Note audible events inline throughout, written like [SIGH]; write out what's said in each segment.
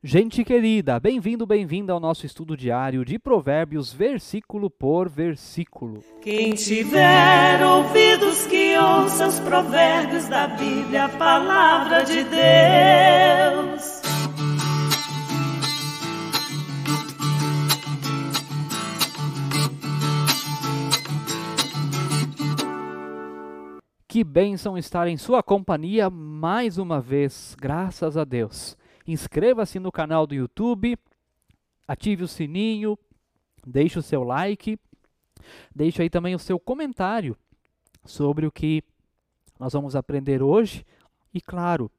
Gente querida, bem-vindo, bem-vinda ao nosso estudo diário de Provérbios, versículo por versículo. Quem tiver ouvidos que ouça os provérbios da Bíblia, a palavra de Deus. Que bênção estar em sua companhia mais uma vez, graças a Deus inscreva-se no canal do YouTube, ative o sininho, deixe o seu like, deixe aí também o seu comentário sobre o que nós vamos aprender hoje. E claro,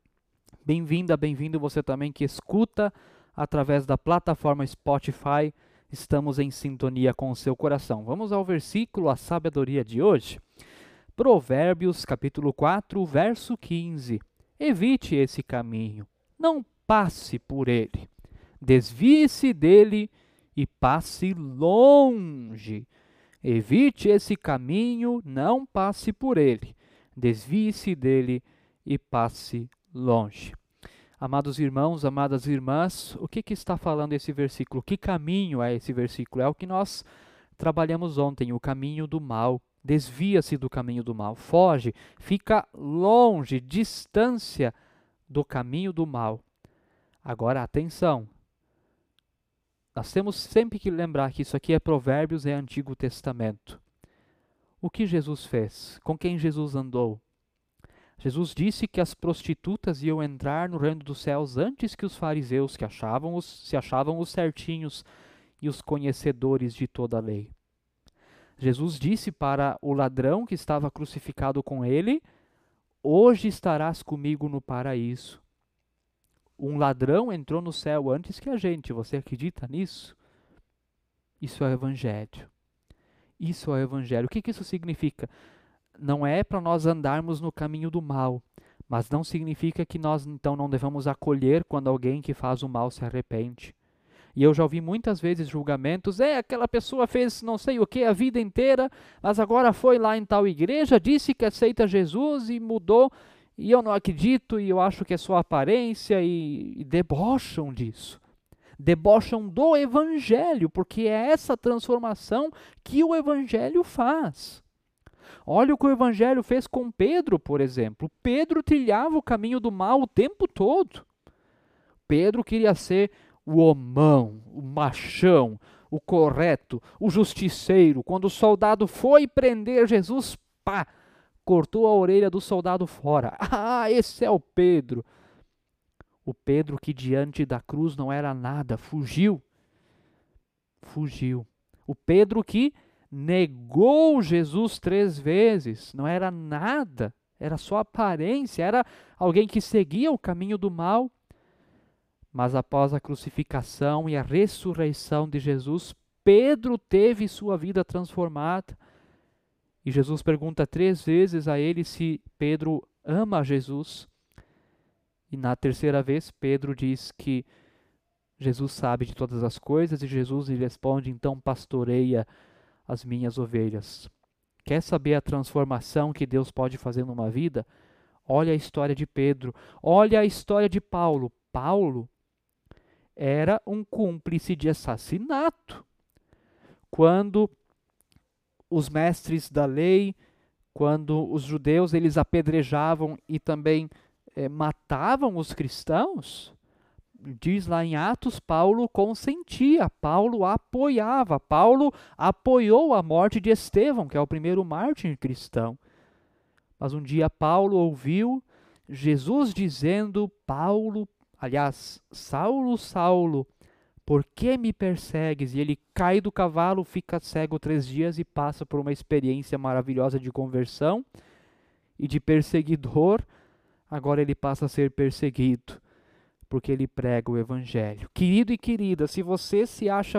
bem-vinda, bem-vindo você também que escuta através da plataforma Spotify. Estamos em sintonia com o seu coração. Vamos ao versículo, a sabedoria de hoje. Provérbios, capítulo 4, verso 15. Evite esse caminho. Não passe por ele. Desvie-se dele e passe longe. Evite esse caminho, não passe por ele. Desvie-se dele e passe longe. Amados irmãos, amadas irmãs, o que, que está falando esse versículo? Que caminho é esse versículo? É o que nós trabalhamos ontem, o caminho do mal. Desvia-se do caminho do mal, foge, fica longe, distância do caminho do mal. Agora, atenção. Nós temos sempre que lembrar que isso aqui é Provérbios é Antigo Testamento. O que Jesus fez? Com quem Jesus andou? Jesus disse que as prostitutas iam entrar no reino dos céus antes que os fariseus, que achavam os, se achavam os certinhos e os conhecedores de toda a lei. Jesus disse para o ladrão que estava crucificado com ele: Hoje estarás comigo no paraíso um ladrão entrou no céu antes que a gente. Você acredita nisso? Isso é o Evangelho. Isso é o Evangelho. O que, que isso significa? Não é para nós andarmos no caminho do mal, mas não significa que nós então não devamos acolher quando alguém que faz o mal se arrepende. E eu já ouvi muitas vezes julgamentos: é, aquela pessoa fez não sei o que a vida inteira, mas agora foi lá em tal igreja, disse que aceita Jesus e mudou e eu não acredito e eu acho que é só aparência e, e debocham disso. Debocham do evangelho, porque é essa transformação que o evangelho faz. Olha o que o evangelho fez com Pedro, por exemplo. Pedro trilhava o caminho do mal o tempo todo. Pedro queria ser o homão, o machão, o correto, o justiceiro. Quando o soldado foi prender Jesus, pá, cortou a orelha do soldado fora. [LAUGHS] Ah, esse é o Pedro. O Pedro que diante da cruz não era nada, fugiu. Fugiu. O Pedro que negou Jesus três vezes, não era nada, era só aparência, era alguém que seguia o caminho do mal. Mas após a crucificação e a ressurreição de Jesus, Pedro teve sua vida transformada. E Jesus pergunta três vezes a ele se Pedro ama Jesus. E na terceira vez, Pedro diz que Jesus sabe de todas as coisas e Jesus lhe responde: então pastoreia as minhas ovelhas. Quer saber a transformação que Deus pode fazer numa vida? Olha a história de Pedro, olha a história de Paulo. Paulo era um cúmplice de assassinato. Quando os mestres da lei, quando os judeus eles apedrejavam e também é, matavam os cristãos, diz lá em Atos, Paulo consentia, Paulo apoiava, Paulo apoiou a morte de Estevão, que é o primeiro mártir cristão. Mas um dia Paulo ouviu Jesus dizendo: Paulo, aliás, Saulo, Saulo, por que me persegues? E ele cai do cavalo, fica cego três dias e passa por uma experiência maravilhosa de conversão e de perseguidor. Agora ele passa a ser perseguido, porque ele prega o Evangelho. Querido e querida, se você se acha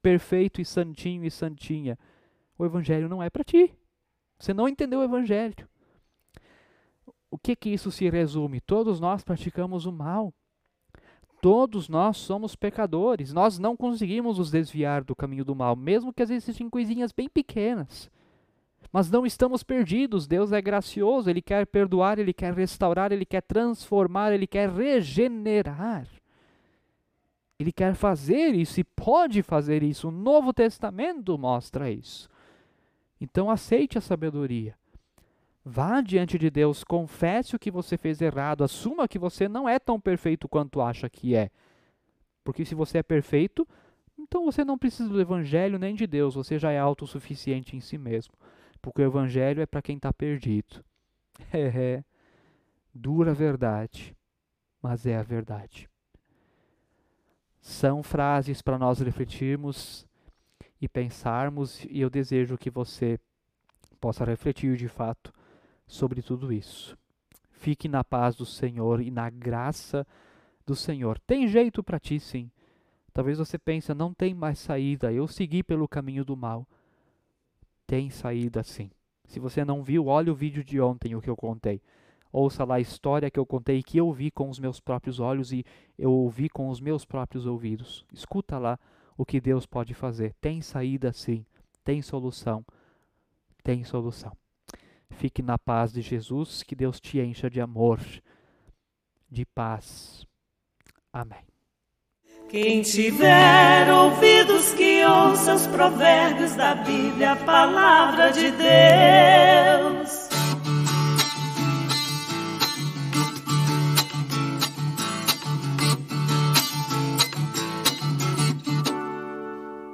perfeito e santinho e santinha, o Evangelho não é para ti. Você não entendeu o Evangelho. O que que isso se resume? Todos nós praticamos o mal. Todos nós somos pecadores, nós não conseguimos nos desviar do caminho do mal, mesmo que às vezes sejam coisinhas bem pequenas. Mas não estamos perdidos, Deus é gracioso, Ele quer perdoar, Ele quer restaurar, Ele quer transformar, Ele quer regenerar. Ele quer fazer isso e pode fazer isso. O Novo Testamento mostra isso. Então aceite a sabedoria. Vá diante de Deus, confesse o que você fez errado, assuma que você não é tão perfeito quanto acha que é. Porque se você é perfeito, então você não precisa do Evangelho nem de Deus, você já é autossuficiente em si mesmo. Porque o Evangelho é para quem está perdido. [LAUGHS] É, é, dura verdade, mas é a verdade. São frases para nós refletirmos e pensarmos, e eu desejo que você possa refletir de fato sobre tudo isso. Fique na paz do Senhor e na graça do Senhor. Tem jeito para ti, sim. Talvez você pense, não tem mais saída, eu segui pelo caminho do mal. Tem saída sim. Se você não viu, olhe o vídeo de ontem, o que eu contei. Ouça lá a história que eu contei, que eu vi com os meus próprios olhos e eu ouvi com os meus próprios ouvidos. Escuta lá o que Deus pode fazer. Tem saída sim, tem solução, tem solução. Fique na paz de Jesus, que Deus te encha de amor, de paz. Amém. Quem tiver ouvidos que ouça os provérbios da Bíblia, a palavra de Deus.